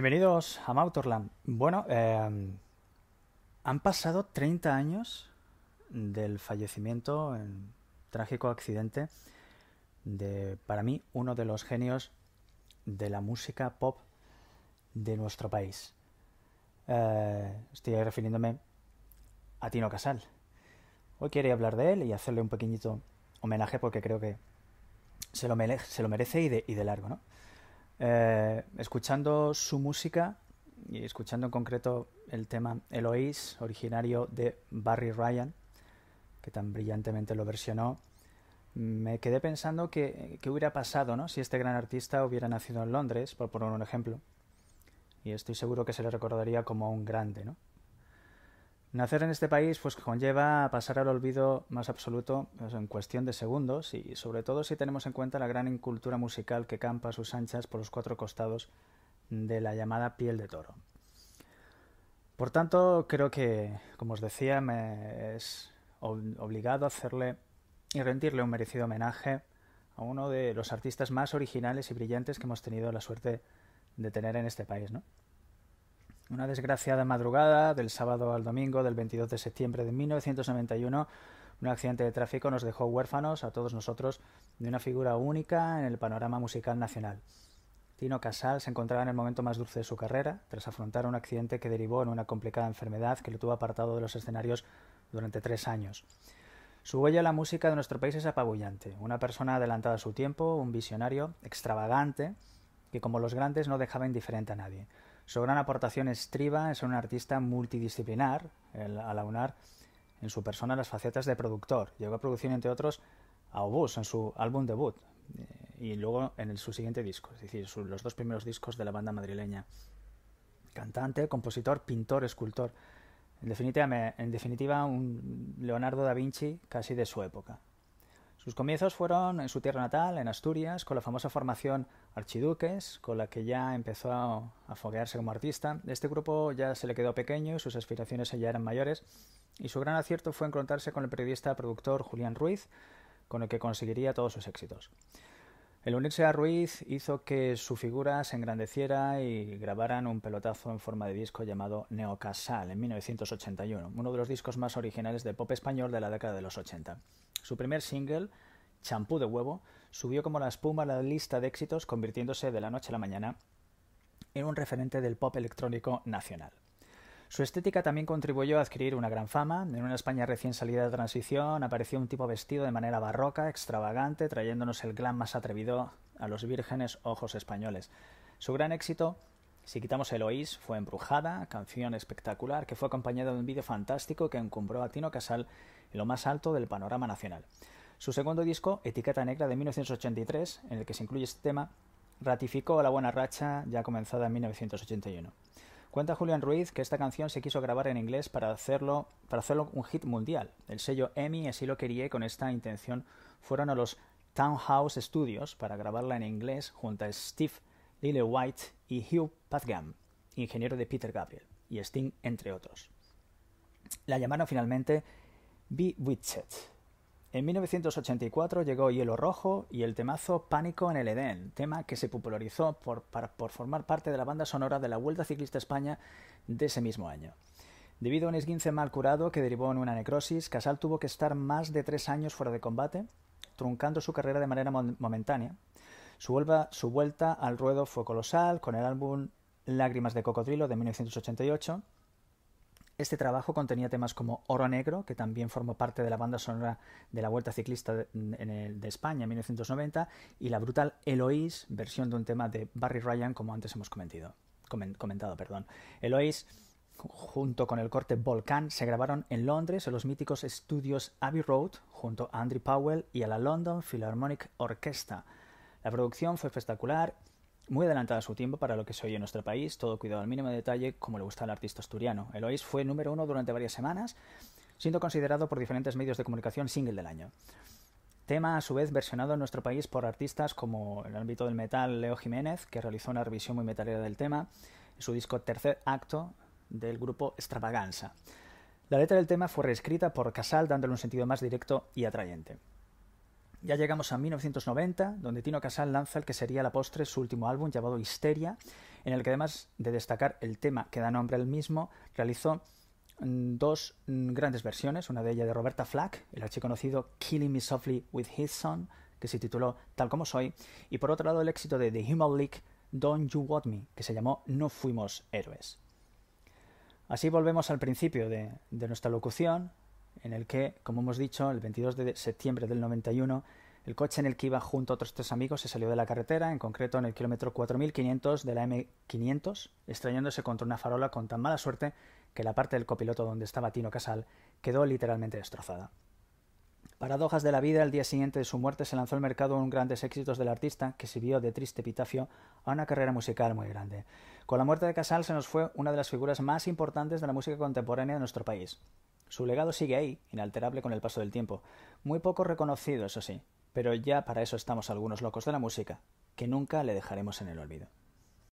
Bienvenidos a Mautorland. Bueno, eh, han pasado 30 años del fallecimiento en trágico accidente de, para mí, uno de los genios de la música pop de nuestro país. Eh, estoy refiriéndome a Tino Casal. Hoy quería hablar de él y hacerle un pequeñito homenaje porque creo que se lo, se lo merece y de, y de largo, ¿no? Eh, escuchando su música y escuchando en concreto el tema Eloise, originario de Barry Ryan, que tan brillantemente lo versionó, me quedé pensando que, qué hubiera pasado ¿no? si este gran artista hubiera nacido en Londres, por poner un ejemplo. Y estoy seguro que se le recordaría como un grande, ¿no? Nacer en este país pues conlleva pasar al olvido más absoluto en cuestión de segundos y sobre todo si tenemos en cuenta la gran incultura musical que campa a sus anchas por los cuatro costados de la llamada piel de toro. Por tanto, creo que, como os decía, me es obligado hacerle y rendirle un merecido homenaje a uno de los artistas más originales y brillantes que hemos tenido la suerte de tener en este país, ¿no? Una desgraciada madrugada del sábado al domingo del 22 de septiembre de 1991, un accidente de tráfico nos dejó huérfanos a todos nosotros de una figura única en el panorama musical nacional. Tino Casal se encontraba en el momento más dulce de su carrera, tras afrontar un accidente que derivó en una complicada enfermedad que lo tuvo apartado de los escenarios durante tres años. Su huella en la música de nuestro país es apabullante, una persona adelantada a su tiempo, un visionario, extravagante, que como los grandes no dejaba indiferente a nadie. Su gran aportación estriba es un artista multidisciplinar, al aunar en su persona las facetas de productor. Llegó a producir, entre otros, a Obús en su álbum debut eh, y luego en su siguiente disco, es decir, los dos primeros discos de la banda madrileña. Cantante, compositor, pintor, escultor. En definitiva, en definitiva, un Leonardo da Vinci casi de su época. Sus comienzos fueron en su tierra natal, en Asturias, con la famosa formación Archiduques, con la que ya empezó a foguearse como artista. Este grupo ya se le quedó pequeño y sus aspiraciones ya eran mayores, y su gran acierto fue encontrarse con el periodista productor Julián Ruiz, con el que conseguiría todos sus éxitos. El unirse a Ruiz hizo que su figura se engrandeciera y grabaran un pelotazo en forma de disco llamado Neocasal en 1981, uno de los discos más originales de pop español de la década de los 80. Su primer single, Champú de huevo, subió como la espuma a la lista de éxitos, convirtiéndose de la noche a la mañana en un referente del pop electrónico nacional. Su estética también contribuyó a adquirir una gran fama. En una España recién salida de transición apareció un tipo vestido de manera barroca, extravagante, trayéndonos el glam más atrevido a los vírgenes ojos españoles. Su gran éxito, si quitamos Eloís, fue Embrujada, canción espectacular que fue acompañada de un vídeo fantástico que encumbró a Tino Casal en lo más alto del panorama nacional. Su segundo disco, Etiqueta Negra de 1983, en el que se incluye este tema, ratificó la buena racha ya comenzada en 1981. Cuenta Julián Ruiz que esta canción se quiso grabar en inglés para hacerlo, para hacerlo un hit mundial. El sello EMI así lo quería con esta intención fueron a los Townhouse Studios para grabarla en inglés junto a Steve Lillewhite y Hugh Pathgam, ingeniero de Peter Gabriel, y Sting, entre otros. La llamaron finalmente Bewitched. En 1984 llegó Hielo Rojo y el temazo Pánico en el Edén, tema que se popularizó por, formar parte de la banda sonora de la Vuelta Ciclista España de ese mismo año. Debido a un esguince mal curado que derivó en una necrosis, Casal tuvo que estar más de tres años fuera de combate, truncando su carrera de manera momentánea. Su, su vuelta al ruedo fue colosal, con el álbum Lágrimas de Cocodrilo de 1988, este trabajo contenía temas como Oro Negro, que también formó parte de la banda sonora de la Vuelta Ciclista de, España en 1990, y la brutal Eloise, versión de un tema de Barry Ryan, como antes hemos comentado. comentado junto con el corte Volcan, se grabaron en Londres en los míticos estudios Abbey Road, junto a Andrew Powell y a la London Philharmonic Orchestra. La producción fue espectacular muy adelantada a su tiempo para lo que se oye en nuestro país, todo cuidado al mínimo detalle, como le gusta al artista asturiano. Eloís fue número uno durante varias semanas, siendo considerado por diferentes medios de comunicación single del año. Tema a su vez versionado en nuestro país por artistas como el ámbito del metal Leo Jiménez, que realizó una revisión muy metalera del tema, en su disco Tercer Acto del grupo Extravaganza. La letra del tema fue reescrita por Casal dándole un sentido más directo y atrayente. Ya llegamos a 1990, donde Tino Casal lanza el que sería la postre su último álbum llamado Histeria, en el que además de destacar el tema que da nombre al mismo, realizó mm, dos mm, grandes versiones, una de ellas de Roberta Flack, el archiconocido Killing Me Softly with His Son, que se tituló Tal como soy, y por otro lado el éxito de The Human League Don't You Want Me, que se llamó No Fuimos Héroes. Así volvemos al principio de, de nuestra locución, en el que, como hemos dicho, el 22 de septiembre del 91, el coche en el que iba junto a otros tres amigos se salió de la carretera, en concreto en el kilómetro 4500 de la M500, extrañándose contra una farola con tan mala suerte que la parte del copiloto donde estaba Tino Casal quedó literalmente destrozada. Paradojas de la vida, el día siguiente de su muerte se lanzó al mercado un grandes éxitos del artista que sirvió de triste epitafio a una carrera musical muy grande. Con la muerte de Casal se nos fue una de las figuras más importantes de la música contemporánea de nuestro país. Su legado sigue ahí, inalterable con el paso del tiempo. Muy poco reconocido, eso sí, pero ya para eso estamos algunos locos de la música, que nunca le dejaremos en el olvido.